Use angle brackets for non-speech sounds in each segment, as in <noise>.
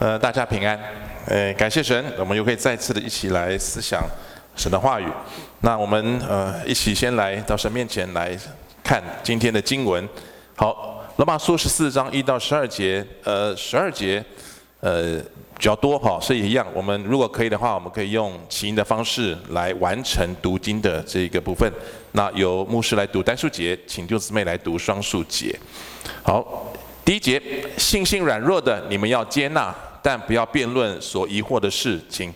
呃，大家平安。呃，感谢神，我们又可以再次的一起来思想神的话语。那我们呃一起先来到神面前来看今天的经文。好，罗马书十四章一到十二节，呃，十二节呃比较多哈，所以一样，我们如果可以的话，我们可以用起音的方式来完成读经的这个部分。那由牧师来读单数节，请弟姊妹来读双数节。好，第一节，信心软弱的，你们要接纳。但不要辩论所疑惑的事情。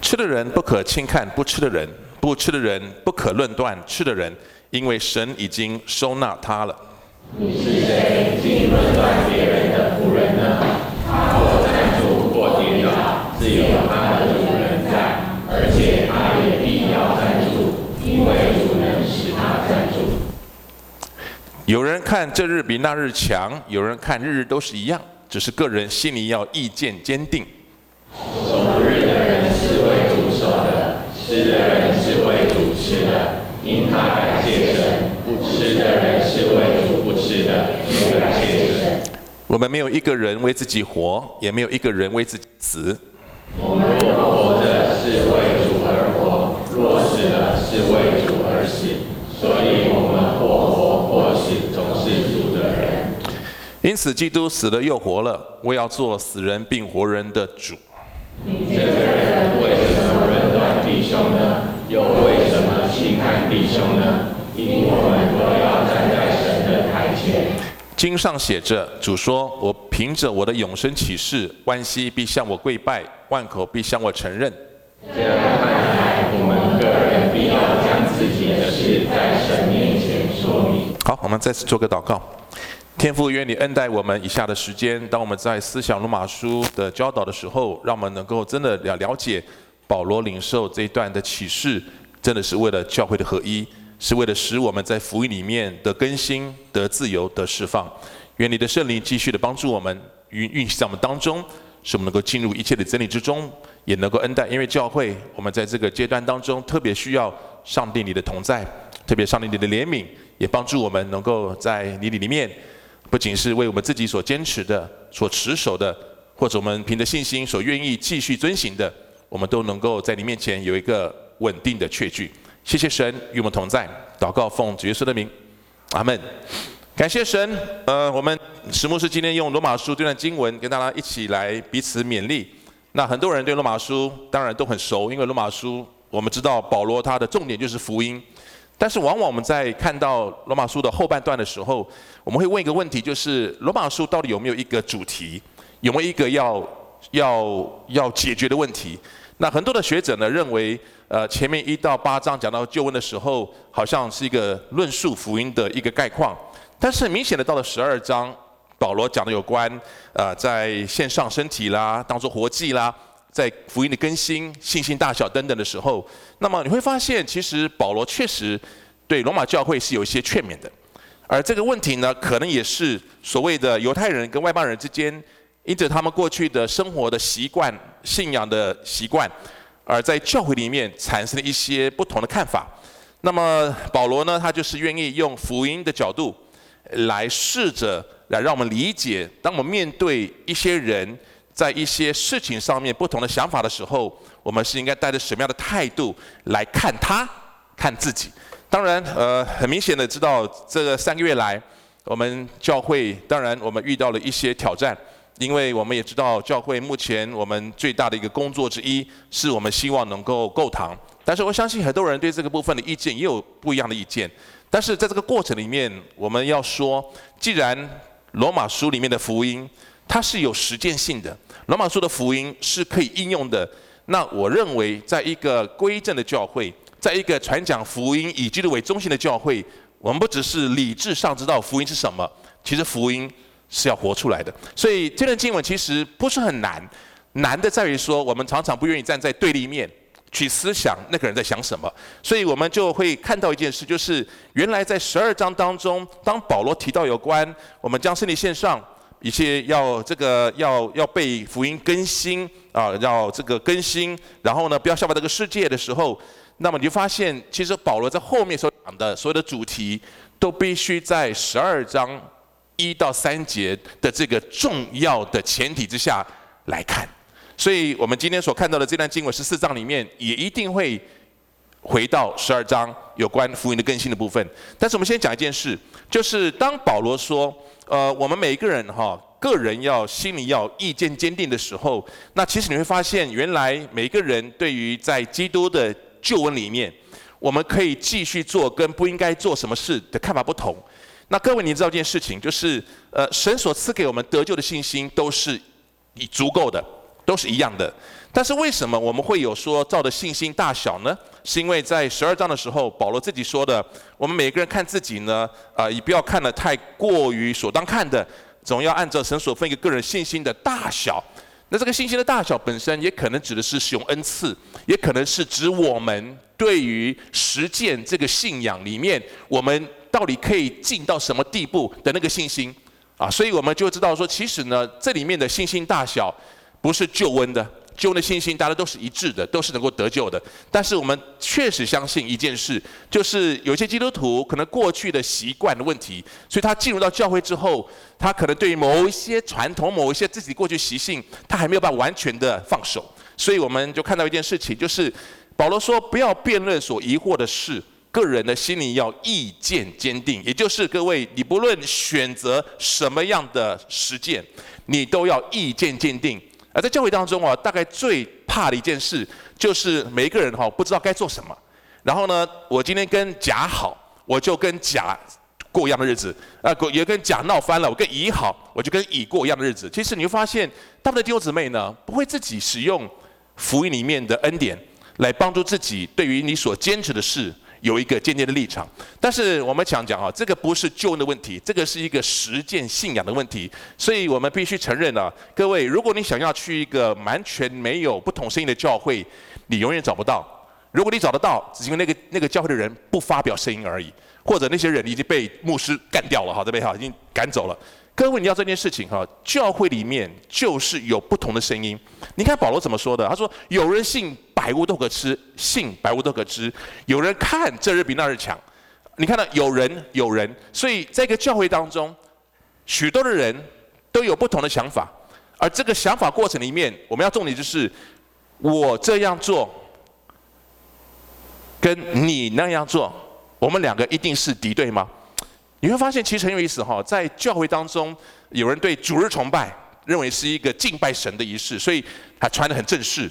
吃的人不可轻看不吃的人，不吃的人不可论断吃的人，因为神已经收纳他了。你是谁竟论断别人的仆人呢？他或站住或跌倒，自有他的主人在，而且他也必要站住，因为主能使他站住。有人看这日比那日强，有人看日日都是一样，只是个人心里要意见坚定。守日的人是为主守的，吃的人是为主吃的，因他感谢神；不吃的人是为主不吃的，因感谢神。我们没有一个人为自己活，也没有一个人为自己死。我们若活着是为主而活，若死了是为主而死，所以我们或活。因此，基督死了又活了，我要做死人并活人的主。你这个人为什么论断弟兄呢？又为什么轻看弟兄呢？因我们都要站在神的台前。经上写着：“主说，我凭着我的永生起誓，万膝必向我跪拜，万口必向我承认。”这样看来，我们个人必要将自己的事在神面前说明。好，我们再次做个祷告。天父，愿你恩待我们以下的时间。当我们在思想罗马书的教导的时候，让我们能够真的了了解保罗领受这一段的启示，真的是为了教会的合一，是为了使我们在福音里面的更新、得自由、得释放。愿你的圣灵继续的帮助我们，运运行在我们当中，使我们能够进入一切的真理之中，也能够恩待。因为教会，我们在这个阶段当中特别需要上帝你的同在，特别上帝你的怜悯，也帮助我们能够在你里里面。不仅是为我们自己所坚持的、所持守的，或者我们凭着信心所愿意继续遵行的，我们都能够在你面前有一个稳定的确据。谢谢神与我们同在，祷告奉主耶稣的名，阿门。感谢神。呃，我们石牧师今天用罗马书这段经文跟大家一起来彼此勉励。那很多人对罗马书当然都很熟，因为罗马书我们知道保罗他的重点就是福音。但是往往我们在看到罗马书的后半段的时候，我们会问一个问题，就是罗马书到底有没有一个主题，有没有一个要要要解决的问题？那很多的学者呢认为，呃，前面一到八章讲到救恩的时候，好像是一个论述福音的一个概况。但是明显的到了十二章，保罗讲的有关，呃，在献上身体啦，当作活祭啦。在福音的更新、信心大小等等的时候，那么你会发现，其实保罗确实对罗马教会是有一些劝勉的，而这个问题呢，可能也是所谓的犹太人跟外邦人之间，因着他们过去的生活的习惯、信仰的习惯，而在教会里面产生了一些不同的看法。那么保罗呢，他就是愿意用福音的角度来试着来让我们理解，当我们面对一些人。在一些事情上面不同的想法的时候，我们是应该带着什么样的态度来看他、看自己？当然，呃，很明显的知道这个三个月来，我们教会当然我们遇到了一些挑战，因为我们也知道教会目前我们最大的一个工作之一，是我们希望能够购堂。但是我相信很多人对这个部分的意见也有不一样的意见。但是在这个过程里面，我们要说，既然罗马书里面的福音，它是有实践性的。罗马书的福音是可以应用的。那我认为，在一个归正的教会，在一个传讲福音以基督为中心的教会，我们不只是理智上知道福音是什么，其实福音是要活出来的。所以这段经文其实不是很难，难的在于说，我们常常不愿意站在对立面去思想那个人在想什么。所以我们就会看到一件事，就是原来在十二章当中，当保罗提到有关我们将身体献上。一些要这个要要被福音更新啊，要这个更新，然后呢，不要效法这个世界的时候，那么你就发现，其实保罗在后面所讲的所有的主题，都必须在十二章一到三节的这个重要的前提之下来看。所以，我们今天所看到的这段经文十四章里面，也一定会回到十二章有关福音的更新的部分。但是，我们先讲一件事，就是当保罗说，呃，我们每一个人哈，个人要心里要意见坚定的时候，那其实你会发现，原来每一个人对于在基督的救恩里面，我们可以继续做跟不应该做什么事的看法不同。那各位，你知道一件事情，就是呃，神所赐给我们得救的信心都是以足够的。都是一样的，但是为什么我们会有说照的信心大小呢？是因为在十二章的时候，保罗自己说的，我们每个人看自己呢，啊、也不要看得太过于所当看的，总要按照神所分给个人信心的大小。那这个信心的大小本身也可能指的是使用恩赐，也可能是指我们对于实践这个信仰里面，我们到底可以进到什么地步的那个信心啊。所以我们就知道说，其实呢，这里面的信心大小。不是救恩的，救恩的信心，大家都是一致的，都是能够得救的。但是我们确实相信一件事，就是有些基督徒可能过去的习惯的问题，所以他进入到教会之后，他可能对于某一些传统、某一些自己过去习性，他还没有办法完全的放手。所以我们就看到一件事情，就是保罗说，不要辩论所疑惑的事，个人的心里要意见坚定。也就是各位，你不论选择什么样的实践，你都要意见坚定。而在教会当中啊，大概最怕的一件事，就是每一个人哈不知道该做什么。然后呢，我今天跟甲好，我就跟甲过一样的日子；啊，也跟甲闹翻了，我跟乙好，我就跟乙过一样的日子。其实你会发现，大部分的弟兄姊妹呢，不会自己使用福音里面的恩典来帮助自己，对于你所坚持的事。有一个坚定的立场，但是我们想讲啊，这个不是救恩的问题，这个是一个实践信仰的问题，所以我们必须承认啊，各位，如果你想要去一个完全没有不同声音的教会，你永远找不到；如果你找得到，只因为那个那个教会的人不发表声音而已，或者那些人已经被牧师干掉了哈，这边哈？已经赶走了。各位，你要这件事情哈，教会里面就是有不同的声音。你看保罗怎么说的？他说：“有人信百物都可吃，信百物都可吃；有人看这日比那日强。”你看到有人有人，所以在一个教会当中，许多的人都有不同的想法。而这个想法过程里面，我们要重点就是：我这样做，跟你那样做，我们两个一定是敌对吗？你会发现其实很有意思哈，在教会当中，有人对主日崇拜认为是一个敬拜神的仪式，所以他穿得很正式。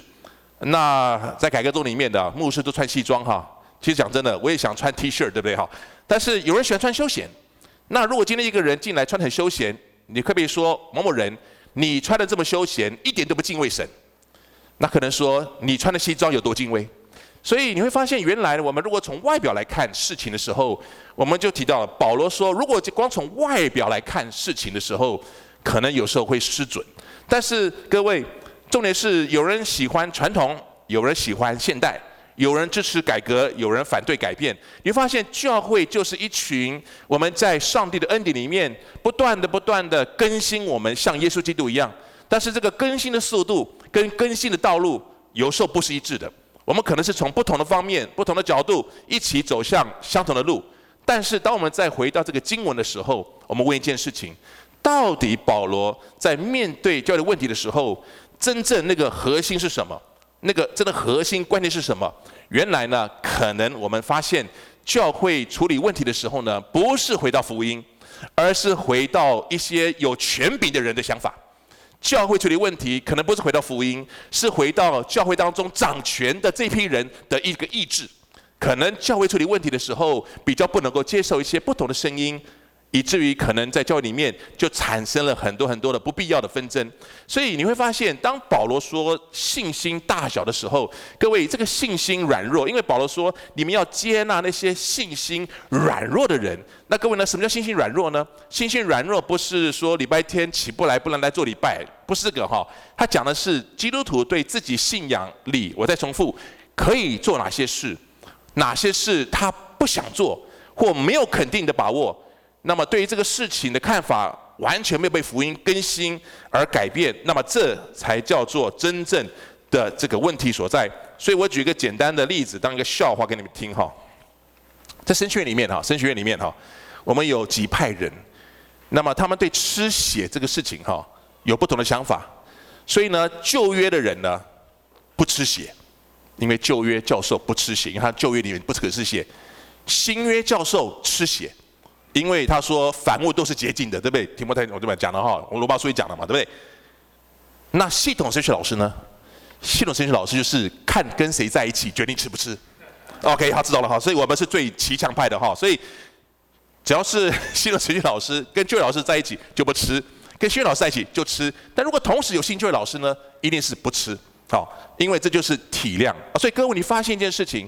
那在改革宗里面的牧师都穿西装哈。其实讲真的，我也想穿 T 恤，对不对哈？但是有人喜欢穿休闲。那如果今天一个人进来穿很休闲，你可不可以说某某人，你穿得这么休闲，一点都不敬畏神？那可能说你穿的西装有多敬畏？所以你会发现，原来我们如果从外表来看事情的时候，我们就提到了保罗说，如果光从外表来看事情的时候，可能有时候会失准。但是各位，重点是有人喜欢传统，有人喜欢现代，有人支持改革，有人反对改变。你会发现，教会就是一群我们在上帝的恩典里面不断的、不断的更新我们，像耶稣基督一样。但是这个更新的速度跟更新的道路，有时候不是一致的。我们可能是从不同的方面、不同的角度一起走向相同的路，但是当我们再回到这个经文的时候，我们问一件事情：到底保罗在面对教育问题的时候，真正那个核心是什么？那个真的核心观念是什么？原来呢，可能我们发现教会处理问题的时候呢，不是回到福音，而是回到一些有权柄的人的想法。教会处理问题，可能不是回到福音，是回到教会当中掌权的这批人的一个意志。可能教会处理问题的时候，比较不能够接受一些不同的声音。以至于可能在教会里面就产生了很多很多的不必要的纷争，所以你会发现，当保罗说信心大小的时候，各位这个信心软弱，因为保罗说你们要接纳那些信心软弱的人。那各位呢，什么叫信心软弱呢？信心软弱不是说礼拜天起不来不能来做礼拜，不是这个哈。他讲的是基督徒对自己信仰里，我再重复，可以做哪些事，哪些事他不想做或没有肯定的把握。那么对于这个事情的看法完全没有被福音更新而改变，那么这才叫做真正的这个问题所在。所以我举一个简单的例子当一个笑话给你们听哈。在神学院里面哈，神学院里面哈，我们有几派人，那么他们对吃血这个事情哈有不同的想法，所以呢，旧约的人呢不吃血，因为旧约教授不吃血，因为他旧约里面不可吃血，新约教授吃血。因为他说凡物都是洁净的，对不对？提摩太我这边讲的哈，我罗巴书也讲了嘛，对不对？那系统神学老师呢？系统神学老师就是看跟谁在一起决定吃不吃。OK，他知道了哈，所以我们是最骑墙派的哈，所以只要是 <laughs> 系统神学老师跟旧老师在一起就不吃，跟新约老师在一起就吃。但如果同时有新旧约老师呢，一定是不吃。好，因为这就是体谅。所以各位，你发现一件事情，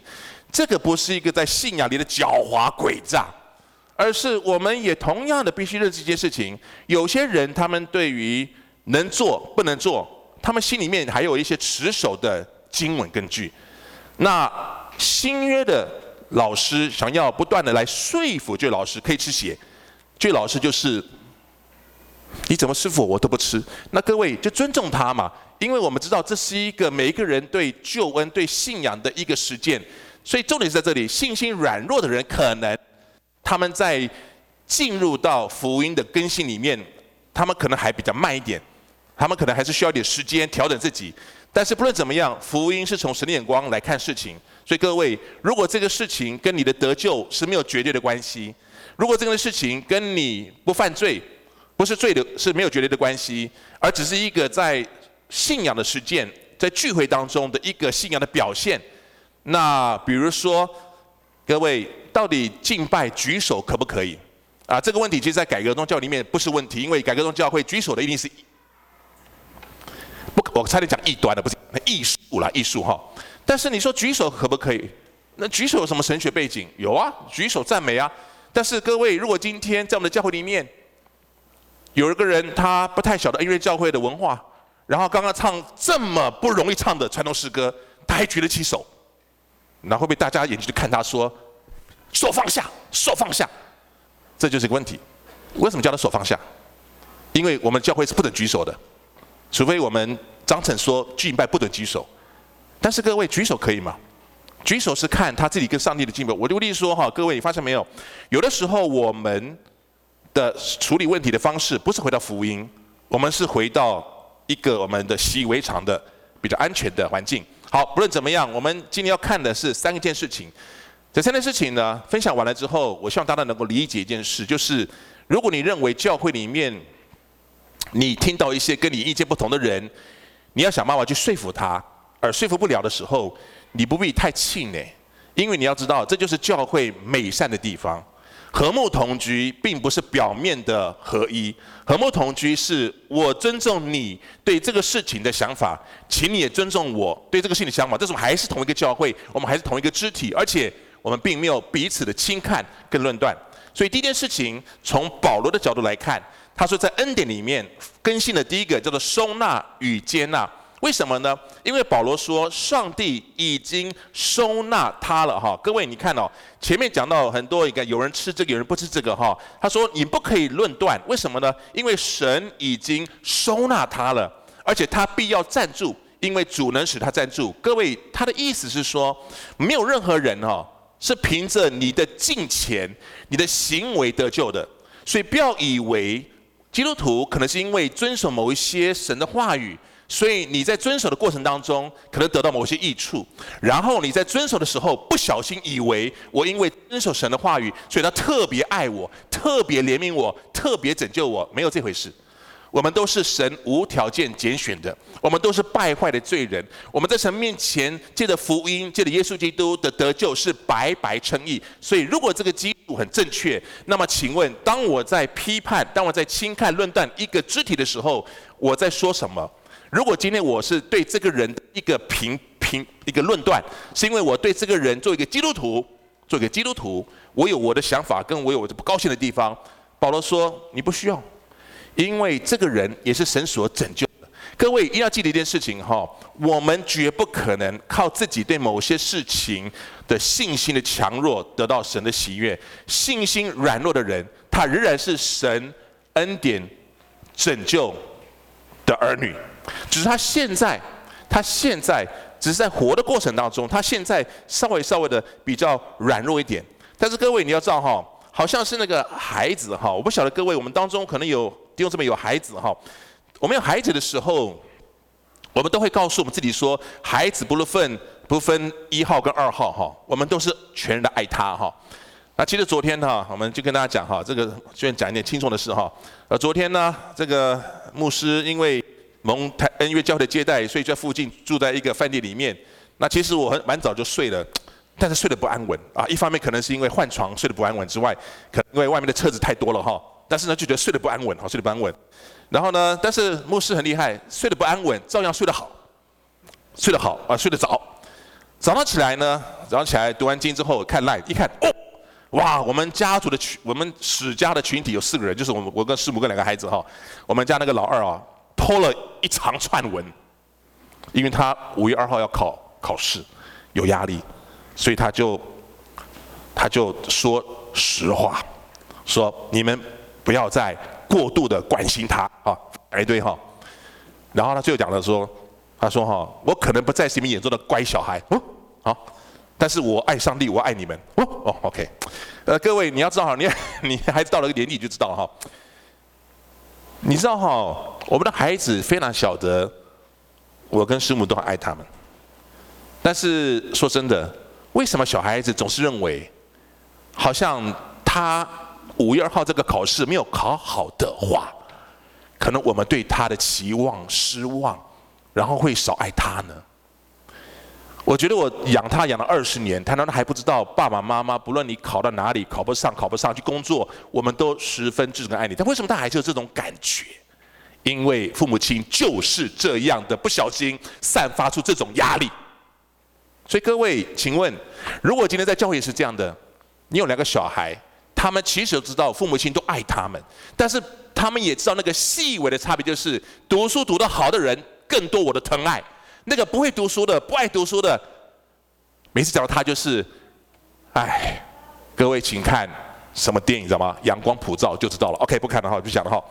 这个不是一个在信仰里的狡猾诡诈。而是我们也同样的必须认识一件事情：有些人他们对于能做不能做，他们心里面还有一些持守的经文根据。那新约的老师想要不断的来说服这位老师可以吃血，这位老师就是你怎么师傅我都不吃。那各位就尊重他嘛，因为我们知道这是一个每一个人对救恩、对信仰的一个实践。所以重点是在这里，信心软弱的人可能。他们在进入到福音的更新里面，他们可能还比较慢一点，他们可能还是需要点时间调整自己。但是不论怎么样，福音是从神的眼光来看事情。所以各位，如果这个事情跟你的得救是没有绝对的关系，如果这个事情跟你不犯罪，不是罪的，是没有绝对的关系，而只是一个在信仰的实践，在聚会当中的一个信仰的表现。那比如说，各位。到底敬拜举手可不可以？啊，这个问题其实，在改革宗教里面不是问题，因为改革宗教会举手的一定是不，我差点讲异端了，不是艺术啦，艺术哈。但是你说举手可不可以？那举手有什么神学背景？有啊，举手赞美啊。但是各位，如果今天在我们的教会里面有一个人，他不太晓得音乐教会的文化，然后刚刚唱这么不容易唱的传统诗歌，他还举得起手，然后被大家眼睛就看他说？手放下，手放下，这就是一个问题。为什么叫他手放下？因为我们教会是不准举手的，除非我们章程说敬拜不准举手。但是各位举手可以吗？举手是看他自己跟上帝的敬拜。我就例如说哈，各位你发现没有？有的时候我们的处理问题的方式不是回到福音，我们是回到一个我们的习以为常的比较安全的环境。好，不论怎么样，我们今天要看的是三件事情。这三件事情呢，分享完了之后，我希望大家能够理解一件事，就是如果你认为教会里面你听到一些跟你意见不同的人，你要想办法去说服他，而说服不了的时候，你不必太气馁，因为你要知道，这就是教会美善的地方。和睦同居并不是表面的合一，和睦同居是我尊重你对这个事情的想法，请你也尊重我对这个事情的想法。这种还是同一个教会，我们还是同一个肢体，而且。我们并没有彼此的轻看跟论断，所以第一件事情，从保罗的角度来看，他说在恩典里面更新的第一个叫做收纳与接纳。为什么呢？因为保罗说上帝已经收纳他了哈。各位你看哦，前面讲到很多一个有人吃这个，有人不吃这个哈。他说你不可以论断，为什么呢？因为神已经收纳他了，而且他必要站住，因为主能使他站住。各位他的意思是说，没有任何人哈。是凭着你的敬虔、你的行为得救的，所以不要以为基督徒可能是因为遵守某一些神的话语，所以你在遵守的过程当中可能得到某些益处，然后你在遵守的时候不小心以为我因为遵守神的话语，所以他特别爱我、特别怜悯我、特别拯救我，没有这回事。我们都是神无条件拣选的，我们都是败坏的罪人。我们在神面前借着福音，借着耶稣基督的得救是白白称义。所以，如果这个基础很正确，那么请问，当我在批判、当我在轻看、论断一个肢体的时候，我在说什么？如果今天我是对这个人一个评评一个论断，是因为我对这个人做一个基督徒，做一个基督徒，我有我的想法，跟我有我的不高兴的地方。保罗说：“你不需要。”因为这个人也是神所拯救的。各位一定要记得一件事情哈，我们绝不可能靠自己对某些事情的信心的强弱得到神的喜悦。信心软弱的人，他仍然是神恩典拯救的儿女，只是他现在，他现在只是在活的过程当中，他现在稍微稍微的比较软弱一点。但是各位你要知道哈，好像是那个孩子哈，我不晓得各位我们当中可能有弟兄姊妹有孩子哈，我们有孩子的时候，我们都会告诉我们自己说，孩子不分不分一号跟二号哈，我们都是全然的爱他哈。那其实昨天哈，我们就跟大家讲哈，这个虽然讲一点轻松的事哈。呃，昨天呢，这个牧师因为蒙台恩约教会的接待，所以在附近住在一个饭店里面。那其实我很蛮早就睡了，但是睡得不安稳啊。一方面可能是因为换床睡得不安稳之外，可能因为外面的车子太多了哈。但是呢，就觉得睡得不安稳，好睡得不安稳。然后呢，但是牧师很厉害，睡得不安稳，照样睡得好，睡得好啊，睡得早。早上起来呢，早上起来读完经之后看 LINE，一看哦。哇，我们家族的群，我们史家的群体有四个人，就是我，我跟师母跟两个孩子哈。我们家那个老二啊拖了一长串文，因为他五月二号要考考试，有压力，所以他就他就说实话，说你们不要再过度的关心他啊，一堆哈。然后他最后讲了说，他说哈，我可能不再是你们眼中的乖小孩，哦，好。但是我爱上帝，我爱你们。哦哦，OK，呃，各位你要知道哈，你你孩子到了一个年纪就知道哈。你知道哈，我们的孩子非常晓得，我跟师母都很爱他们。但是说真的，为什么小孩子总是认为，好像他五月二号这个考试没有考好的话，可能我们对他的期望失望，然后会少爱他呢？我觉得我养他养了二十年，他难道还不知道爸爸妈妈不论你考到哪里，考不上考不上去工作，我们都十分支持跟爱你。但为什么他还是有这种感觉？因为父母亲就是这样的不小心散发出这种压力。所以各位，请问，如果今天在教会也是这样的，你有两个小孩，他们其实知道父母亲都爱他们，但是他们也知道那个细微的差别，就是读书读得好的人更多我的疼爱。那个不会读书的、不爱读书的，每次讲到他就是，哎，各位请看什么电影知道吗？阳光普照就知道了。OK，不看了哈，不讲了哈。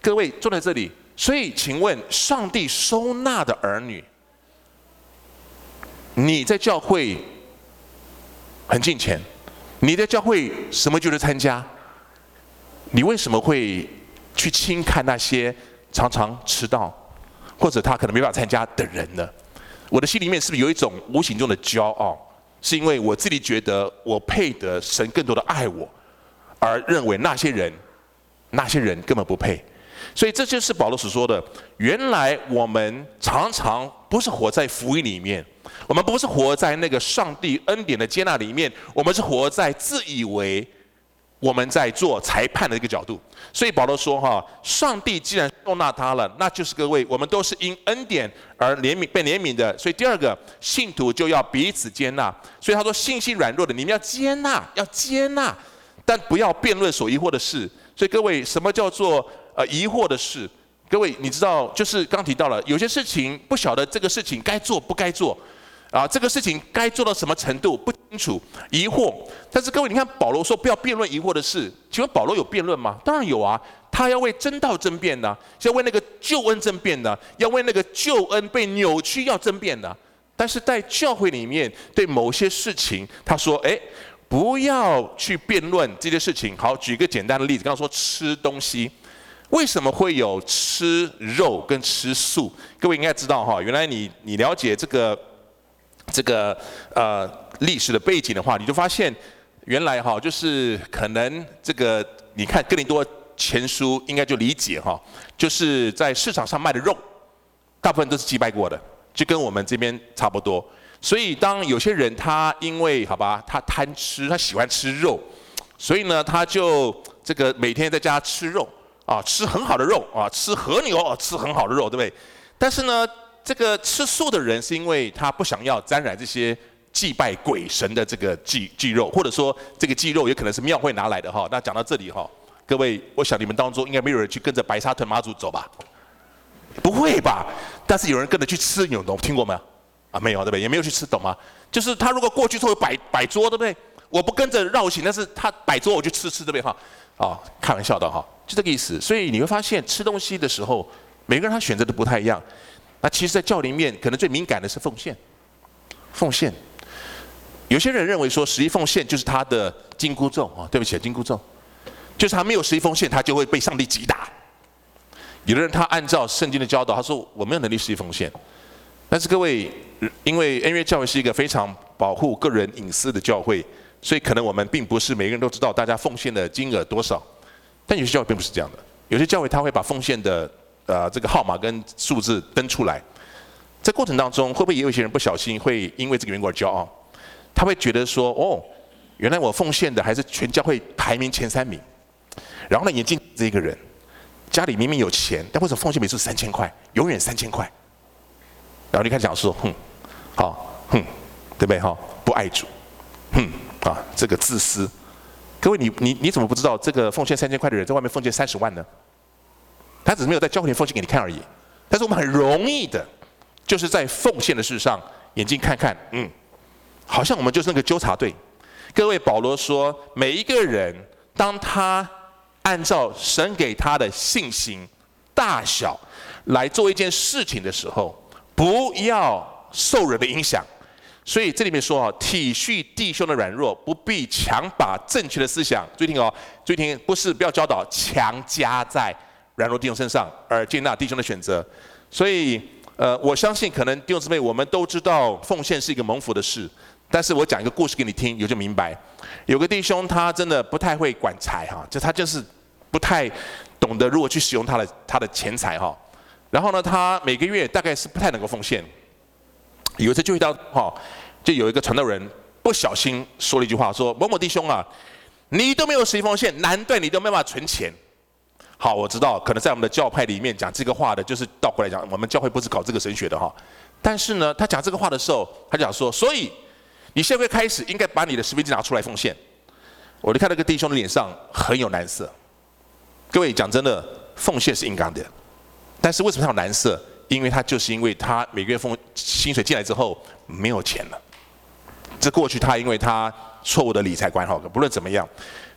各位坐在这里，所以请问，上帝收纳的儿女，你在教会很近前，你在教会什么就是参加，你为什么会去轻看那些常常迟到？或者他可能没办法参加的人呢？我的心里面是不是有一种无形中的骄傲？是因为我自己觉得我配得神更多的爱我，而认为那些人，那些人根本不配。所以这就是保罗所说的：原来我们常常不是活在福音里面，我们不是活在那个上帝恩典的接纳里面，我们是活在自以为。我们在做裁判的一个角度，所以保罗说：“哈，上帝既然收纳他了，那就是各位，我们都是因恩典而怜悯、被怜悯的。所以第二个，信徒就要彼此接纳。所以他说，信心软弱的，你们要接纳，要接纳，但不要辩论所疑惑的事。所以各位，什么叫做呃疑惑的事？各位，你知道，就是刚提到了，有些事情不晓得这个事情该做不该做。”啊，这个事情该做到什么程度不清楚，疑惑。但是各位，你看保罗说不要辩论疑惑的事，请问保罗有辩论吗？当然有啊，他要为真道争辩的，要为那个救恩争辩的，要为那个救恩被扭曲要争辩的。但是在教会里面，对某些事情，他说：哎，不要去辩论这些事情。好，举一个简单的例子，刚刚说吃东西，为什么会有吃肉跟吃素？各位应该知道哈，原来你你了解这个。这个呃历史的背景的话，你就发现原来哈，就是可能这个你看哥林多前书应该就理解哈，就是在市场上卖的肉，大部分都是祭拜过的，就跟我们这边差不多。所以当有些人他因为好吧，他贪吃，他喜欢吃肉，所以呢他就这个每天在家吃肉啊，吃很好的肉啊，吃和牛啊，吃很好的肉，对不对？但是呢。这个吃素的人是因为他不想要沾染这些祭拜鬼神的这个祭祭肉，或者说这个祭肉也可能是庙会拿来的哈。那讲到这里哈，各位，我想你们当中应该没有人去跟着白沙屯妈祖走吧？不会吧？但是有人跟着去吃，你懂听过没有？啊，没有对不对？也没有去吃，懂吗？就是他如果过去之后摆摆桌，对不对？我不跟着绕行，但是他摆桌我就吃吃，对不对哈？啊，开玩笑的哈，就这个意思。所以你会发现吃东西的时候，每个人他选择的不太一样。那其实，在教里面，可能最敏感的是奉献。奉献，有些人认为说，十一奉献就是他的紧箍咒啊，对不起，紧箍咒，就是他没有十一奉献，他就会被上帝击打。有的人他按照圣经的教导，他说我没有能力十一奉献。但是各位，因为恩约教会是一个非常保护个人隐私的教会，所以可能我们并不是每个人都知道大家奉献的金额多少。但有些教会并不是这样的，有些教会他会把奉献的呃这个号码跟数字登出来。在过程当中，会不会也有一些人不小心会因为这个缘故而骄傲？他会觉得说：哦，原来我奉献的还是全教会排名前三名。然后呢，眼镜这个人家里明明有钱，但为什么奉献每次三千块，永远三千块？然后你开始讲说：哼，好，哼，对不对？哈，不爱主，哼，啊，这个自私。各位，你你你怎么不知道这个奉献三千块的人在外面奉献三十万呢？他只是没有在教会里奉献给你看而已。但是我们很容易的。就是在奉献的事上，眼睛看看，嗯，好像我们就是那个纠察队。各位，保罗说，每一个人当他按照神给他的信心大小来做一件事情的时候，不要受人的影响。所以这里面说啊，体恤弟兄的软弱，不必强把正确的思想，注意听哦，注意听，不是不要教导，强加在软弱弟兄身上，而接纳弟兄的选择。所以。呃，我相信可能弟兄姊妹，我们都知道奉献是一个蒙福的事。但是我讲一个故事给你听，你就明白。有个弟兄，他真的不太会管财哈，就他就是不太懂得如何去使用他的他的钱财哈。然后呢，他每个月大概是不太能够奉献。有一次就遇到哈，就有一个传道人不小心说了一句话，说某某弟兄啊，你都没有十一奉献，难怪你都没办法存钱。好，我知道，可能在我们的教派里面讲这个话的，就是倒过来讲，我们教会不是搞这个神学的哈。但是呢，他讲这个话的时候，他讲说，所以你现在开始应该把你的十分之拿出来奉献。我就看那个弟兄的脸上很有难色。各位讲真的，奉献是应当的，但是为什么他有难色？因为他就是因为他每个月奉薪水进来之后没有钱了。这过去他因为他错误的理财观哈，不论怎么样，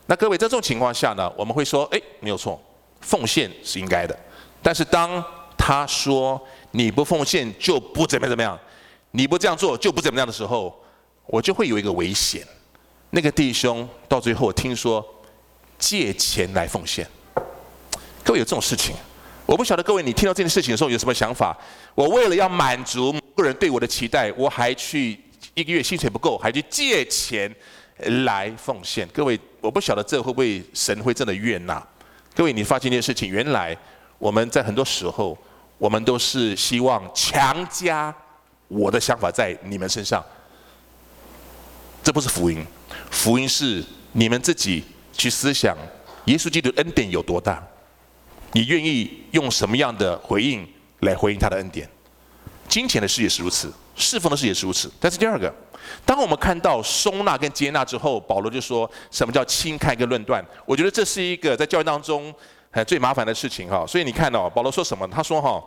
那各位在这种情况下呢，我们会说，哎，没有错。奉献是应该的，但是当他说你不奉献就不怎么怎么样，你不这样做就不怎么样的时候，我就会有一个危险。那个弟兄到最后我听说借钱来奉献，各位有这种事情，我不晓得各位你听到这件事情的时候有什么想法？我为了要满足个人对我的期待，我还去一个月薪水不够，还去借钱来奉献。各位，我不晓得这会不会神会真的悦纳？各位，你发现一件事情，原来我们在很多时候，我们都是希望强加我的想法在你们身上。这不是福音，福音是你们自己去思想耶稣基督恩典有多大，你愿意用什么样的回应来回应他的恩典？金钱的事也是如此，侍奉的事也是如此。但是第二个。当我们看到收纳跟接纳之后，保罗就说什么叫轻看跟论断？我觉得这是一个在教育当中很最麻烦的事情哈。所以你看哦，保罗说什么？他说哈，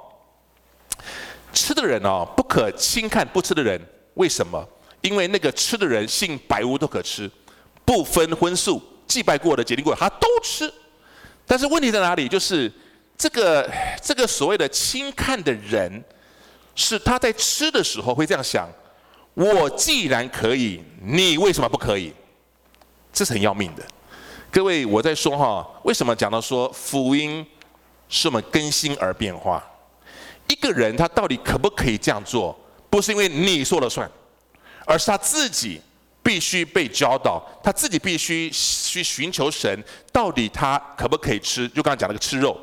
吃的人哦不可轻看不吃的人，为什么？因为那个吃的人性百物都可吃，不分荤素，祭拜过的、洁净过的，他都吃。但是问题在哪里？就是这个这个所谓的轻看的人，是他在吃的时候会这样想。我既然可以，你为什么不可以？这是很要命的。各位，我在说哈，为什么讲到说福音是我们更新而变化？一个人他到底可不可以这样做？不是因为你说了算，而是他自己必须被教导，他自己必须去寻求神，到底他可不可以吃？就刚刚讲那个吃肉。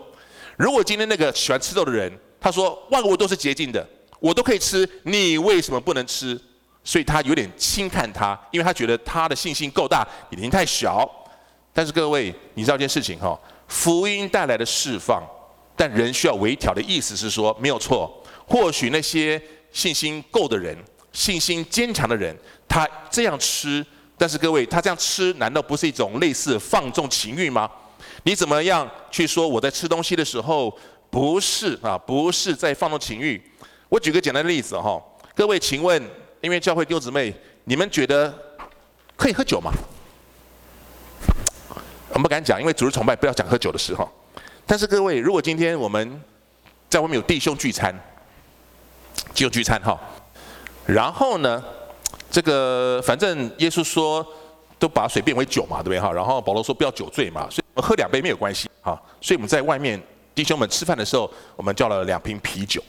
如果今天那个喜欢吃肉的人，他说万物都是洁净的，我都可以吃，你为什么不能吃？所以他有点轻看他，因为他觉得他的信心够大，年龄太小。但是各位，你知道一件事情哈，福音带来的释放，但人需要微调的意思是说，没有错。或许那些信心够的人、信心坚强的人，他这样吃，但是各位，他这样吃，难道不是一种类似放纵情欲吗？你怎么样去说我在吃东西的时候，不是啊，不是在放纵情欲？我举个简单的例子哈，各位，请问。因为教会丢姊妹，你们觉得可以喝酒吗？我们不敢讲，因为主日崇拜不要讲喝酒的事哈。但是各位，如果今天我们在外面有弟兄聚餐，就聚餐哈，然后呢，这个反正耶稣说都把水变为酒嘛，对不对哈？然后保罗说不要酒醉嘛，所以我们喝两杯没有关系啊。所以我们在外面弟兄们吃饭的时候，我们叫了两瓶啤酒。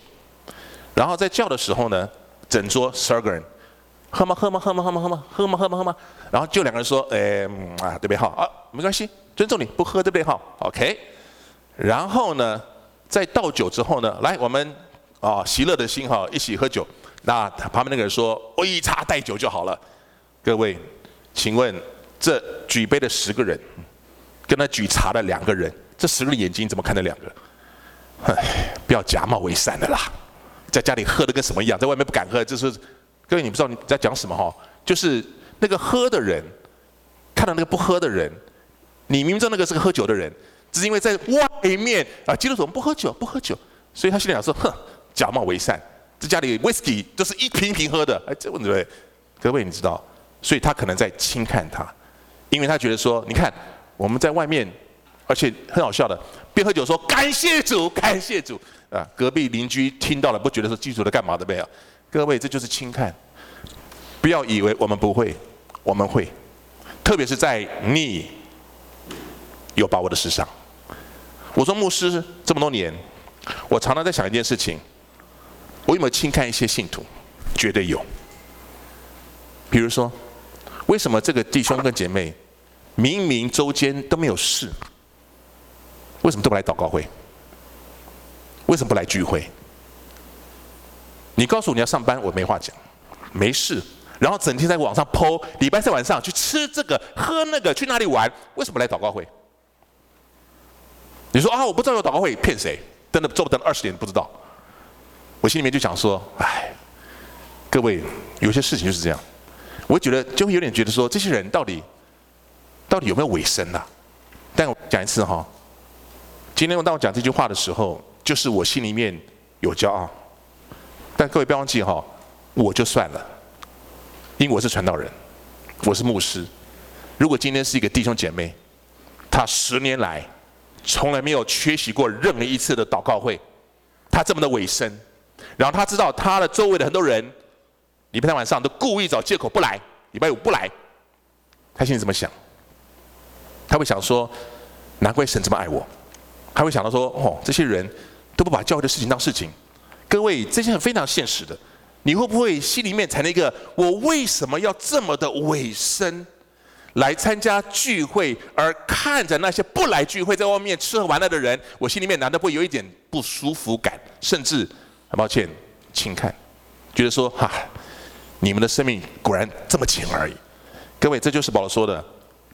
然后在叫的时候呢，整桌十二个人，喝吗？喝吗？喝吗？喝吗？喝吗？喝吗？喝吗？喝吗？然后就两个人说，哎，啊，对不对好？啊，没关系，尊重你，不喝对不对哈？OK。然后呢，在倒酒之后呢，来我们啊喜乐的心哈，一起喝酒。那旁边那个人说，我以茶代酒就好了。各位，请问这举杯的十个人，跟他举茶的两个人，这十个人眼睛怎么看那两个？唉，不要假冒为善的啦。在家里喝的跟什么一样，在外面不敢喝，就是各位你不知道你在讲什么哈？就是那个喝的人看到那个不喝的人，你明明知道那个是个喝酒的人，只是因为在外面啊，基督徒不喝酒不喝酒，所以他心里想说，哼，假冒为善。在家里 whisky 都是一瓶一瓶喝的，哎，这问题对？各位你知道，所以他可能在轻看他，因为他觉得说，你看我们在外面，而且很好笑的，边喝酒说感谢主，感谢主啊，隔壁邻居听到了不觉得说基督徒在干嘛的没有？各位这就是轻看，不要以为我们不会，我们会，特别是在你有把握的事上。我做牧师这么多年，我常常在想一件事情。我有没有轻看一些信徒？绝对有。比如说，为什么这个弟兄跟姐妹明明周间都没有事，为什么都不来祷告会？为什么不来聚会？你告诉我你要上班，我没话讲，没事。然后整天在网上 po，礼拜三晚上去吃这个喝那个，去哪里玩？为什么来祷告会？你说啊，我不知道有祷告会，骗谁？真的做不等二十年不知道。我心里面就想说，哎，各位，有些事情就是这样。我觉得就会有点觉得说，这些人到底到底有没有尾声呐？但我讲一次哈，今天我当我讲这句话的时候，就是我心里面有骄傲。但各位不要忘记哈，我就算了，因为我是传道人，我是牧师。如果今天是一个弟兄姐妹，他十年来从来没有缺席过任何一次的祷告会，他这么的委身。然后他知道他的周围的很多人，礼拜天晚上都故意找借口不来，礼拜五不来，他心里怎么想？他会想说，难怪神这么爱我。他会想到说，哦，这些人都不把教会的事情当事情。各位，这些很非常现实的，你会不会心里面产生一个，我为什么要这么的委身来参加聚会，而看着那些不来聚会，在外面吃喝玩乐的人，我心里面难道不会有一点不舒服感，甚至？很抱歉，轻看，觉得说哈，你们的生命果然这么浅而已。各位，这就是保罗说的，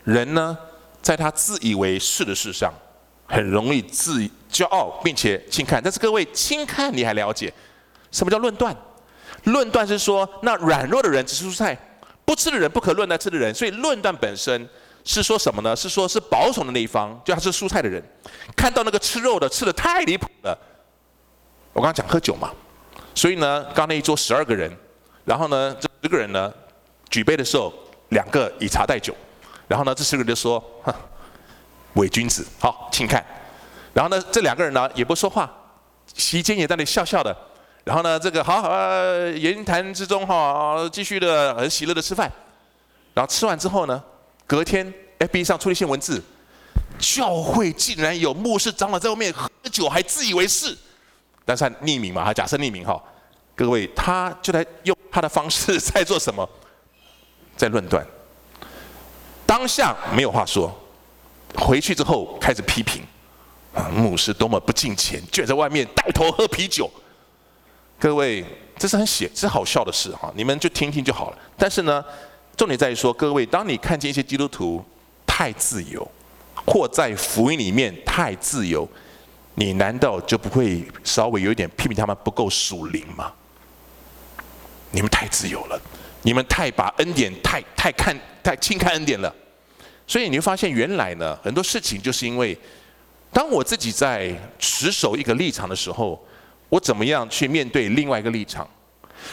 人呢，在他自以为是的事上，很容易自骄傲，并且轻看。但是各位，轻看你还了解什么叫论断？论断是说，那软弱的人只吃蔬菜，不吃的人不可论断吃的人。所以论断本身是说什么呢？是说是保守的那一方，就他是蔬菜的人，看到那个吃肉的吃的太离谱了。我刚刚讲喝酒嘛，所以呢，刚刚那一桌十二个人，然后呢，这十个人呢，举杯的时候，两个以茶代酒，然后呢，这十个人就说，哼，<laughs> 伪君子，好，请看，然后呢，这两个人呢也不说话，席间也在那里笑笑的，然后呢，这个好，呃，言谈之中哈，继续的很喜乐的吃饭，然后吃完之后呢，隔天 FB 上出了一些文字，教会竟然有牧师长老在外面喝酒还自以为是。但是他匿名嘛，他假设匿名哈，各位，他就在用他的方式 <laughs> 在做什么，在论断。当下没有话说，回去之后开始批评，啊，牧师多么不敬虔，居然在外面带头喝啤酒。各位，这是很写，这是好笑的事哈，你们就听听就好了。但是呢，重点在于说，各位，当你看见一些基督徒太自由，或在福音里面太自由。你难道就不会稍微有一点批评他们不够属灵吗？你们太自由了，你们太把恩典太太看太轻看恩典了，所以你会发现原来呢，很多事情就是因为，当我自己在持守一个立场的时候，我怎么样去面对另外一个立场？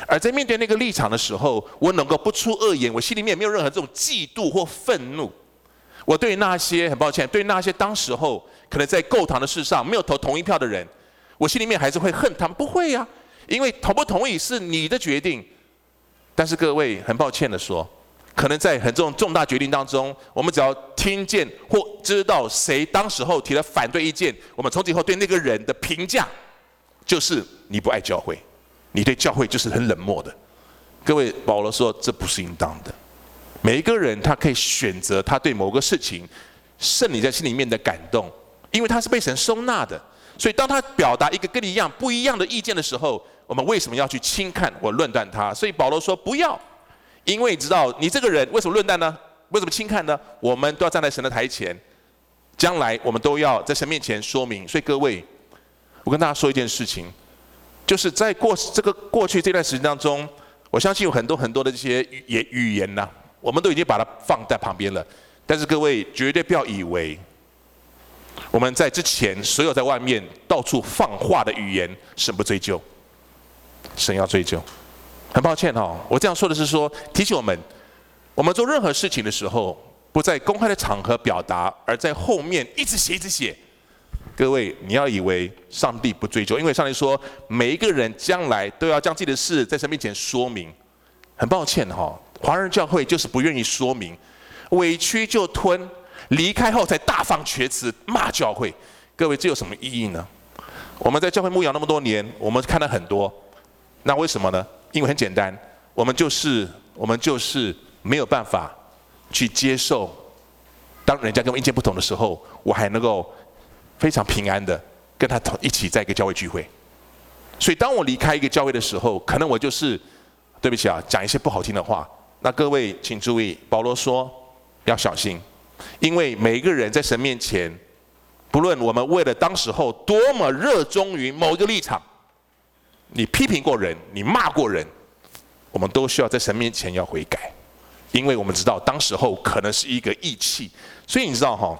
而在面对那个立场的时候，我能够不出恶言，我心里面没有任何这种嫉妒或愤怒。我对那些很抱歉，对那些当时候可能在购堂的事上没有投同一票的人，我心里面还是会恨他们。不会呀、因为同不同意是你的决定。但是各位很抱歉的说，可能在很重重大决定当中，我们只要听见或知道谁当时候提了反对意见，我们从此以后对那个人的评价就是你不爱教会，你对教会就是很冷漠的。各位，保罗说这不是应当的。每一个人他可以选择他对某个事情圣灵在心里面的感动，因为他是被神收纳的。所以当他表达一个跟你一样不一样的意见的时候，我们为什么要去轻看或论断他？所以保罗说不要。因为你知道，你这个人为什么论断呢？为什么轻看呢？我们都要站在神的台前，将来我们都要在神面前说明。所以各位，我跟大家说一件事情，就是在过这个过去这段时间当中，我相信有很多很多的这些语言语言呐，我们都已经把它放在旁边了。但是各位绝对不要以为我们在之前所有在外面到处放话的语言，神不追究，神要追究。很抱歉哦，我这样说的是说提醒我们，我们做任何事情的时候，不在公开的场合表达，而在后面一直写一直写。各位，你要以为上帝不追究，因为上帝说每一个人将来都要将自己的事在神面前说明。很抱歉哈，华人教会就是不愿意说明，委屈就吞，离开后才大放厥词骂教会。各位，这有什么意义呢？我们在教会牧养那么多年，我们看了很多，那为什么呢？因为很简单，我们就是我们就是没有办法去接受，当人家跟我意见不同的时候，我还能够非常平安的跟他同一起在一个教会聚会。所以当我离开一个教会的时候，可能我就是对不起啊，讲一些不好听的话。那各位请注意，保罗说要小心，因为每一个人在神面前，不论我们为了当时候多么热衷于某一个立场。你批评过人，你骂过人，我们都需要在神面前要悔改，因为我们知道当时候可能是一个义气，所以你知道哈，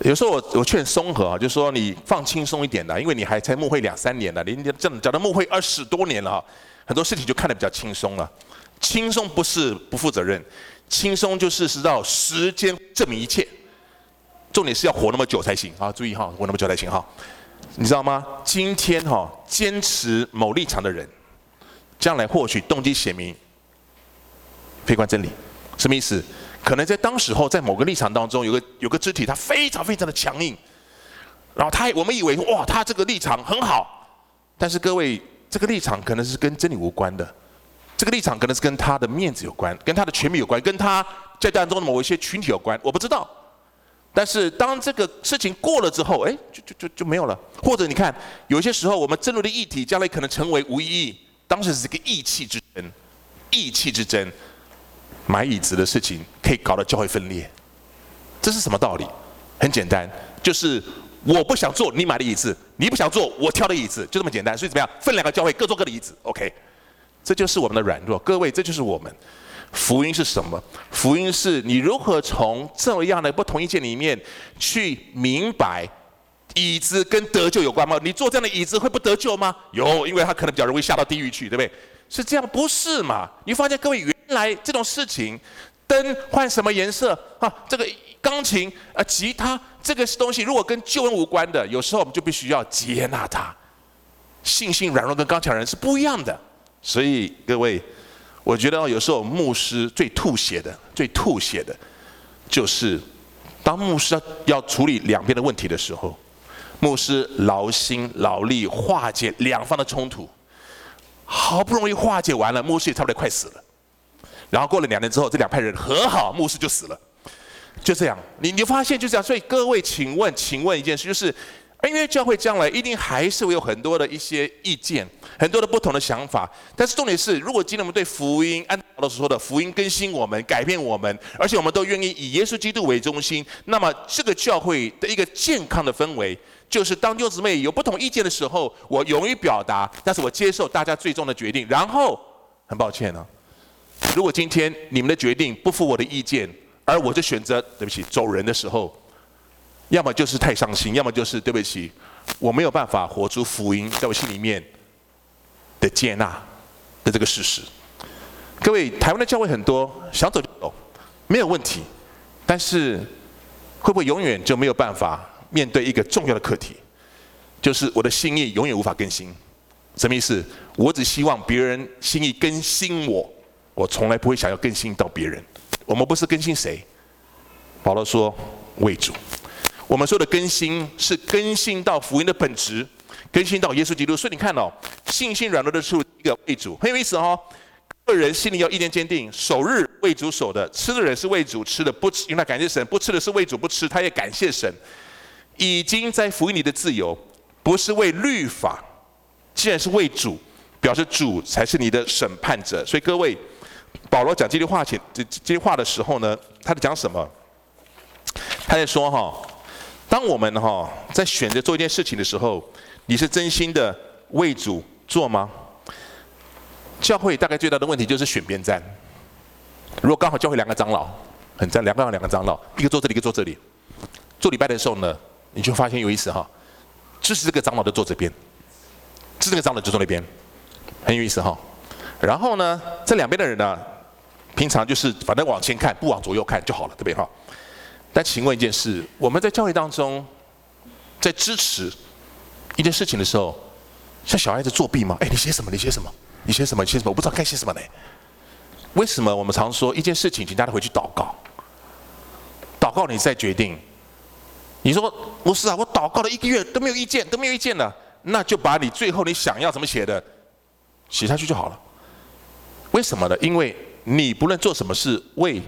有时候我我劝松和啊，就说你放轻松一点的，因为你还才牧会两三年了，你这讲讲到牧会二十多年了哈，很多事情就看得比较轻松了。轻松不是不负责任，轻松就是知道时间证明一切，重点是要活那么久才行啊！注意哈，活那么久才行哈。你知道吗？今天哈、坚持某立场的人，将来或许动机显明，非关真理，什么意思？可能在当时候，在某个立场当中，有个有个肢体，他非常非常的强硬，然后他我们以为哇，他这个立场很好，但是各位，这个立场可能是跟真理无关的，这个立场可能是跟他的面子有关，跟他的权力有关，跟他在当中的某一些群体有关，我不知道。但是当这个事情过了之后，哎，就就就就没有了。或者你看，有些时候我们争论的议题，将来可能成为无意义。当时是一个意气之争，意气之争，买椅子的事情可以搞得教会分裂。这是什么道理？很简单，就是我不想坐你买的椅子，你不想坐我挑的椅子，就这么简单。所以怎么样？分两个教会各坐各的椅子，OK？这就是我们的软弱。各位，这就是我们。福音是什么？福音是你如何从这样的不同意见里面去明白，椅子跟得救有关吗？你坐这样的椅子会不得救吗？有，因为他可能比较容易下到地狱去，对不对？是这样，不是嘛？你发现各位，原来这种事情，灯换什么颜色啊？这个钢琴啊，吉他这个东西，如果跟救恩无关的，有时候我们就必须要接纳它。信心软弱跟刚强人是不一样的，所以各位。我觉得有时候牧师最吐血的、最吐血的，就是当牧师要处理两边的问题的时候，牧师劳心劳力化解两方的冲突，好不容易化解完了，牧师也差不多快死了。然后过了两年之后，这两派人和好，牧师就死了，就这样。你你发现就这样。所以各位，请问，请问一件事，就是。因为教会将来一定还是会有很多的一些意见，很多的不同的想法。但是重点是，如果今天我们对福音，按保罗所说的福音更新我们、改变我们，而且我们都愿意以耶稣基督为中心，那么这个教会的一个健康的氛围，就是当弟兄姊妹有不同意见的时候，我勇于表达，但是我接受大家最终的决定。然后很抱歉、啊，如果今天你们的决定不符我的意见，而我就选择对不起走人的时候。要么就是太伤心，要么就是对不起，我没有办法活出福音在我心里面的接纳的这个事实。各位，台湾的教会很多，想走就走，没有问题。但是会不会永远就没有办法面对一个重要的课题？就是我的心意永远无法更新。什么意思？我只希望别人心意更新我，我从来不会想要更新到别人。我们不是更新谁？保罗说为主。我们说的更新是更新到福音的本质，更新到耶稣基督。所以你看哦，信心软弱的处一个为主，很有意思哦。个人心里要意念坚定，守日为主守的，吃的人是为主吃的，不吃因为他感谢神；不吃的是为主不吃，他也感谢神。已经在福音里的自由，不是为律法，既然是为主，表示主才是你的审判者。所以各位，保罗讲这句话前这这句话的时候呢，他在讲什么？他在说哈。当我们哈在选择做一件事情的时候，你是真心的为主做吗？教会大概最大的问题就是选边站。如果刚好教会两个长老很赞，两个两个长老，一个坐这里，一个坐这里，做礼拜的时候呢，你就发现有意思哈，支持这个长老的坐这边，支持这个长老就坐那边，很有意思哈。然后呢，这两边的人呢，平常就是反正往前看，不往左右看就好了，对不对哈？但请问一件事：我们在教会当中，在支持一件事情的时候，像小孩子作弊吗？哎，你写什么？你写什么？你写什么？写什么？我不知道该写什么呢？为什么我们常说一件事情，请大家回去祷告？祷告你再决定。你说不是啊，我祷告了一个月都没有意见，都没有意见了，那就把你最后你想要怎么写的写下去就好了。为什么呢？因为你不论做什么事，为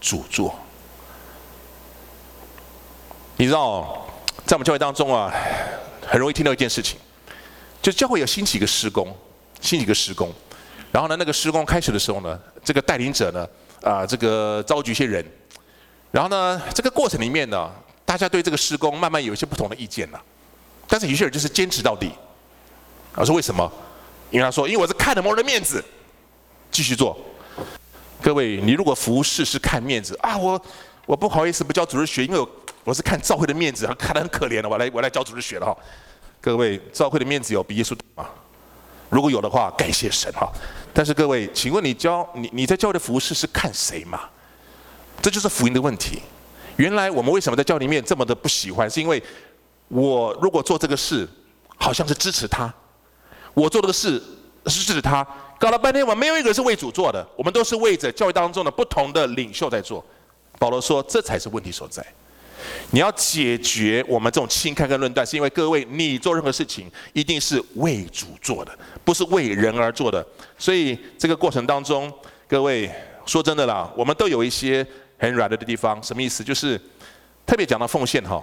主做。你知道，在我们教会当中啊，很容易听到一件事情，就教会有兴起一个施工，兴起一个施工，然后呢，那个施工开始的时候呢，这个带领者呢，啊，这个召集一些人，然后呢，这个过程里面呢，大家对这个施工慢慢有一些不同的意见了，但是有些人就是坚持到底，我说为什么？因为他说，因为我是看着某人的面子，继续做。各位，你如果服侍是看面子啊，我我不好意思不教主任学，因为我。我是看教会的面子，看得很可怜的，我来我来教主日学了哈。各位，教会的面子有比耶稣大吗？如果有的话，感谢神哈。但是各位，请问你教你你在教会的服侍是看谁嘛？这就是福音的问题。原来我们为什么在教里面这么的不喜欢？是因为我如果做这个事，好像是支持他；我做这个事是支持他。搞了半天，我没有一个人是为主做的，我们都是为着教会当中的不同的领袖在做。保罗说，这才是问题所在。你要解决我们这种轻看跟论断，是因为各位，你做任何事情一定是为主做的，不是为人而做的。所以这个过程当中，各位说真的啦，我们都有一些很软弱的地方。什么意思？就是特别讲到奉献哈。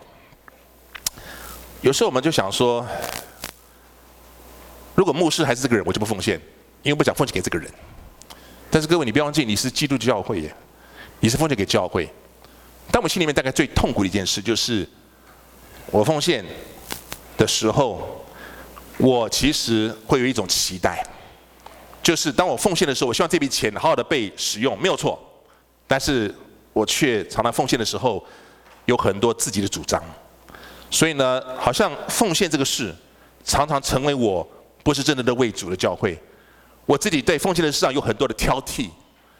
有时候我们就想说，如果牧师还是这个人，我就不奉献，因为不想奉献给这个人。但是各位，你不要忘记，你是基督教会耶，你是奉献给教会。但我心里面大概最痛苦的一件事，就是我奉献的时候，我其实会有一种期待，就是当我奉献的时候，我希望这笔钱好好的被使用，没有错。但是我却常常奉献的时候，有很多自己的主张，所以呢，好像奉献这个事，常常成为我不是真正的为主的教会。我自己对奉献的事上有很多的挑剔，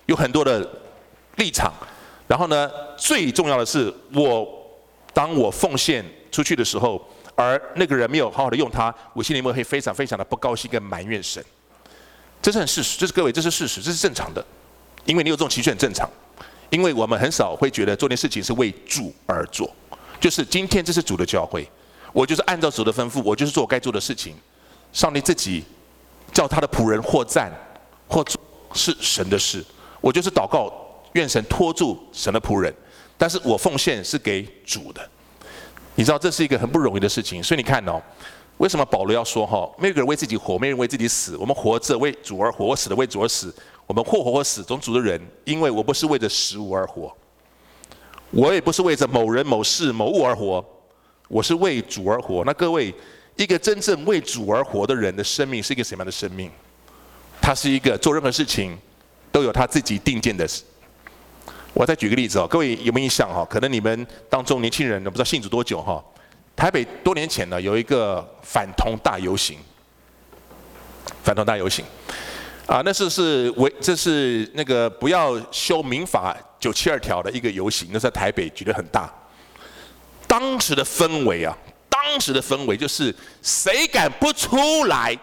有很多的立场。然后呢，最重要的是，我当我奉献出去的时候，而那个人没有好好的用它，我心里面会非常非常的不高兴跟埋怨神。这是很事实，这是各位，这是事实，这是正常的。因为你有这种情绪很正常，因为我们很少会觉得做件事情是为主而做，就是今天这是主的教会，我就是按照主的吩咐，我就是做我该做的事情。上帝自己叫他的仆人或赞或做是神的事，我就是祷告。愿神托住神的仆人，但是我奉献是给主的，你知道这是一个很不容易的事情，所以你看哦，为什么保罗要说哈，没有人为自己活，没有人为自己死，我们活着为主而活，我死了为主而死，我们或活或死，总主的人，因为我不是为着食物而活，我也不是为着某人某事某物而活，我是为主而活。那各位，一个真正为主而活的人的生命是一个什么样的生命？他是一个做任何事情都有他自己定见的。我再举个例子哦，各位有没有印象哈？可能你们当中年轻人都不知道信主多久哈。台北多年前呢有一个反同大游行，反同大游行，啊，那是是为这是那个不要修民法九七二条的一个游行，那在台北举得很大。当时的氛围啊，当时的氛围就是谁敢不出来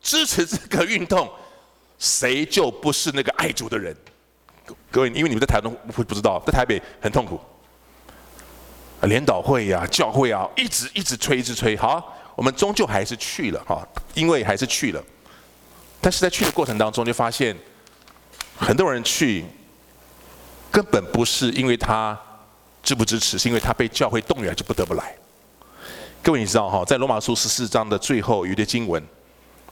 支持这个运动，谁就不是那个爱主的人。各位，因为你们在台东会不知道，在台北很痛苦。联祷会呀、啊，教会啊，一直一直催，一直催。好，我们终究还是去了哈，因为还是去了。但是在去的过程当中，就发现很多人去，根本不是因为他支不支持，是因为他被教会动员，就不得不来。各位，你知道哈，在罗马书十四章的最后有一段经文，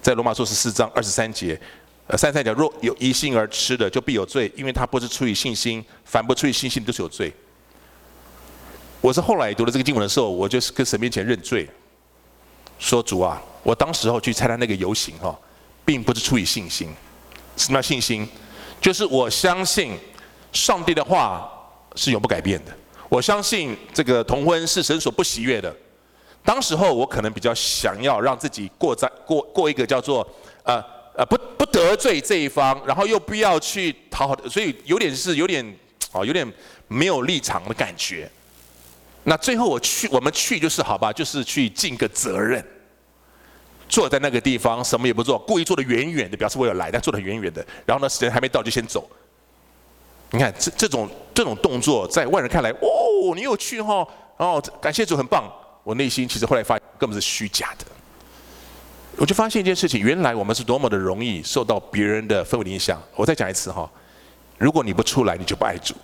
在罗马书十四章二十三节，呃，三三节，若有疑心而吃的，就必有罪，因为他不是出于信心，凡不出于信心都是有罪。我是后来读了这个经文的时候，我就是跟神面前认罪，说主啊，我当时候去参加那个游行哈，并不是出于信心，什么叫信心？就是我相信上帝的话是永不改变的，我相信这个同婚是神所不喜悦的。当时候我可能比较想要让自己过在过过一个叫做呃呃不不得罪这一方，然后又不要去讨好，所以有点是有点啊有点没有立场的感觉。那最后我去，我们去就是好吧，就是去尽个责任，坐在那个地方什么也不做，故意坐得远远的，表示我有来，但坐得远远的。然后呢，时间还没到就先走。你看这这种这种动作，在外人看来，哦，你有去哈，哦，感谢主，很棒。我内心其实后来发现根本是虚假的。我就发现一件事情，原来我们是多么的容易受到别人的氛围影响。我再讲一次哈，如果你不出来，你就不爱主。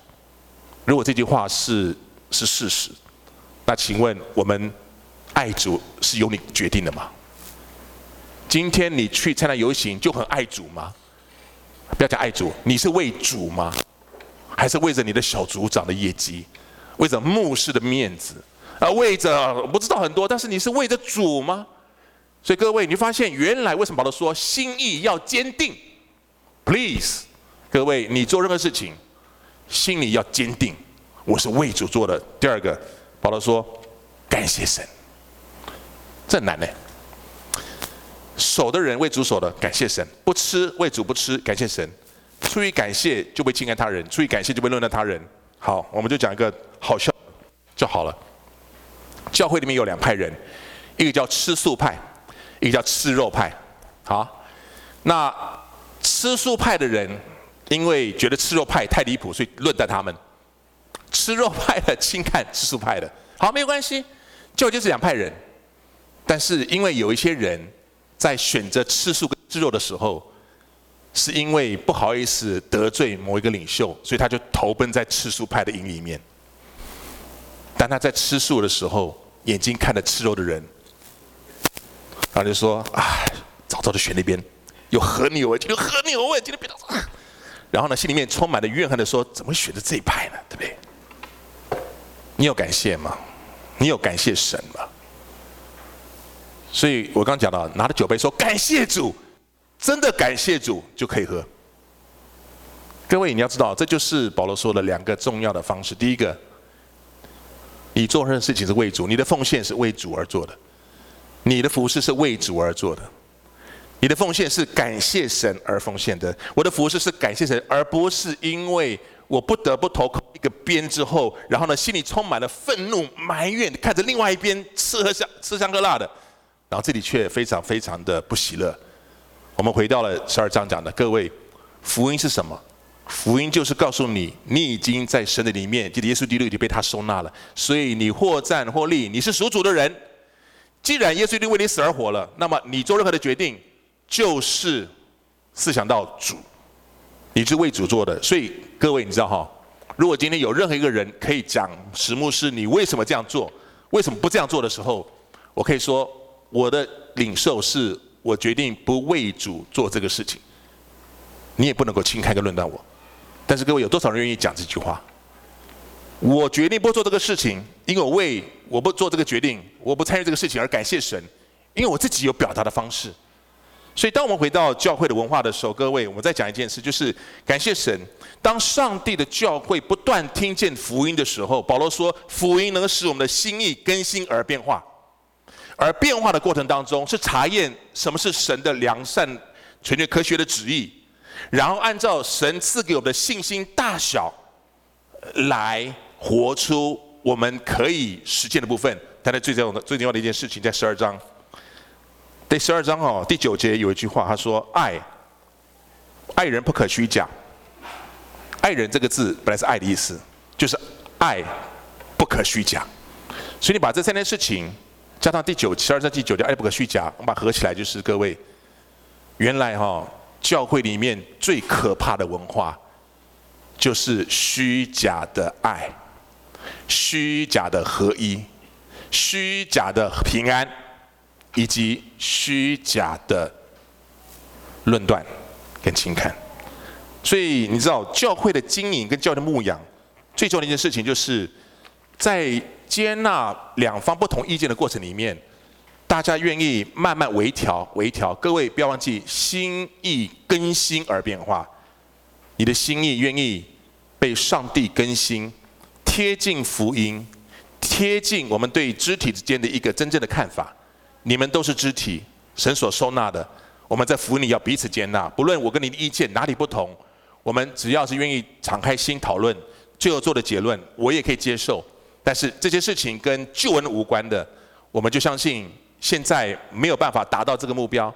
如果这句话是是事实。那请问我们爱主是由你决定的吗？今天你去参加游行就很爱主吗？不要讲爱主，你是为主吗？还是为着你的小组长的业绩，为着牧师的面子，啊，为着不知道很多，但是你是为着主吗？所以各位，你发现原来为什么保罗说心意要坚定？Please，各位，你做任何事情，心里要坚定，我是为主做的。第二个。保罗说：“感谢神，这难呢。守的人为主守的，感谢神；不吃为主不吃，感谢神。出于感谢就会轻看他人，出于感谢就会论断他人。好，我们就讲一个好笑就好了。教会里面有两派人，一个叫吃素派，一个叫吃肉派。好，那吃素派的人，因为觉得吃肉派太离谱，所以论断他们。”吃肉派的轻看吃素派的，好，没有关系，就就是两派人。但是因为有一些人在选择吃素跟吃肉的时候，是因为不好意思得罪某一个领袖，所以他就投奔在吃素派的营里面。但他在吃素的时候，眼睛看着吃肉的人，然后就说：“哎，早早就选那边，有和牛味，有和牛味，今天别到。”然后呢，心里面充满了怨恨的说：“怎么选择这一派呢？对不对？”你有感谢吗？你有感谢神吗？所以我刚刚讲到，拿着酒杯说感谢主，真的感谢主就可以喝。各位，你要知道，这就是保罗说的两个重要的方式。第一个，你做任何事情是为主，你的奉献是为主而做的，你的服事是为主而做的，你的奉献是感谢神而奉献的。我的服事是感谢神，而不是因为。我不得不投靠一个边之后，然后呢，心里充满了愤怒、埋怨，看着另外一边吃喝香吃香喝辣的，然后这里却非常非常的不喜乐。我们回到了十二章讲的，各位，福音是什么？福音就是告诉你，你已经在神的里面，就耶稣基督已经被他收纳了，所以你或战或立，你是属主的人。既然耶稣已经为你死而活了，那么你做任何的决定，就是思想到主。你是为主做的，所以各位你知道哈，如果今天有任何一个人可以讲实牧师，你为什么这样做，为什么不这样做的时候，我可以说我的领受是我决定不为主做这个事情，你也不能够轻看跟论断我。但是各位有多少人愿意讲这句话？我决定不做这个事情，因为我为我不做这个决定，我不参与这个事情而感谢神，因为我自己有表达的方式。所以，当我们回到教会的文化的时候，各位，我们再讲一件事，就是感谢神。当上帝的教会不断听见福音的时候，保罗说，福音能使我们的心意更新而变化，而变化的过程当中，是查验什么是神的良善、纯全、科学的旨意，然后按照神赐给我们的信心大小，来活出我们可以实践的部分。但是最重要的、最重要的一件事情，在十二章。第十二章哦，第九节有一句话，他说：“爱爱人不可虚假。爱人这个字本来是爱的意思，就是爱不可虚假。所以你把这三件事情加上第九十二章第九条，爱不可虚假，我们把合起来就是各位，原来哈、哦、教会里面最可怕的文化，就是虚假的爱，虚假的合一，虚假的平安，以及虚假的论断跟情感。所以你知道，教会的经营跟教会的牧养，最重要的一件事情，就是在接纳两方不同意见的过程里面，大家愿意慢慢微调、微调。各位不要忘记，心意更新而变化。你的心意愿意被上帝更新，贴近福音，贴近我们对肢体之间的一个真正的看法。你们都是肢体，神所收纳的。我们在福音里要彼此接纳，不论我跟你的意见哪里不同。我们只要是愿意敞开心讨论，最后做的结论，我也可以接受。但是这些事情跟救恩无关的，我们就相信现在没有办法达到这个目标，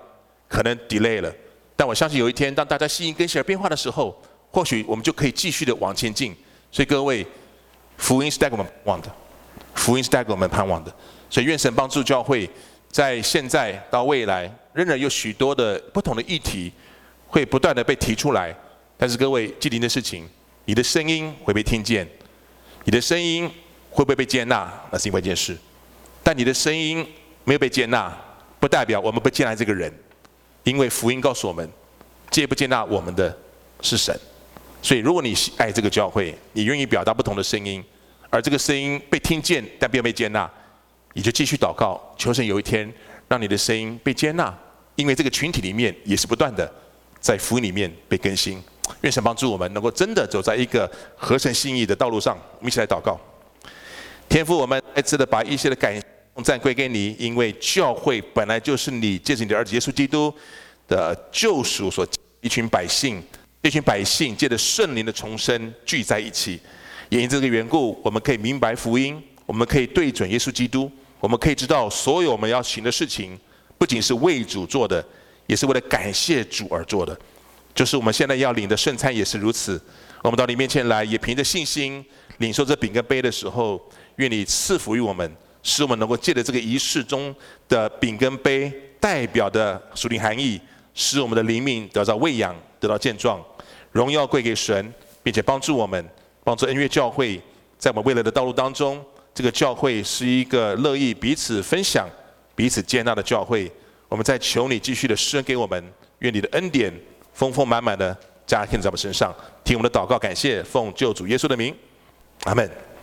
可能 delay 了。但我相信有一天，当大家心意更新而变化的时候，或许我们就可以继续的往前进。所以各位，福音是带给我们盼望的，福音是带给我们盼望的。所以愿神帮助教会，在现在到未来，仍然有许多的不同的议题会不断的被提出来。但是各位，既定的事情，你的声音会被听见，你的声音会不会被接纳，那是另外一件事。但你的声音没有被接纳，不代表我们不接纳这个人，因为福音告诉我们，接不接纳我们的是神。所以，如果你爱这个教会，你愿意表达不同的声音，而这个声音被听见但并没有被接纳，你就继续祷告，求神有一天让你的声音被接纳，因为这个群体里面也是不断的在福音里面被更新。愿神帮助我们，能够真的走在一个合神心意的道路上。我们一起来祷告。天父，我们再次的把一些的感恩赞归给你，因为教会本来就是你借着你的儿子耶稣基督的救赎所一群百姓，这群百姓借着圣灵的重生聚在一起。也因这个缘故，我们可以明白福音，我们可以对准耶稣基督，我们可以知道所有我们要行的事情，不仅是为主做的，也是为了感谢主而做的。就是我们现在要领的圣餐也是如此。我们到你面前来，也凭着信心领受这饼跟杯的时候，愿你赐福于我们，使我们能够借着这个仪式中的饼跟杯代表的属灵含义，使我们的灵命得到喂养，得到健壮。荣耀归给神，并且帮助我们，帮助恩悦教会，在我们未来的道路当中，这个教会是一个乐意彼此分享、彼此接纳的教会。我们在求你继续的施恩给我们，愿你的恩典。丰丰满满的加添在我们身上，听我们的祷告，感谢奉救主耶稣的名，阿门。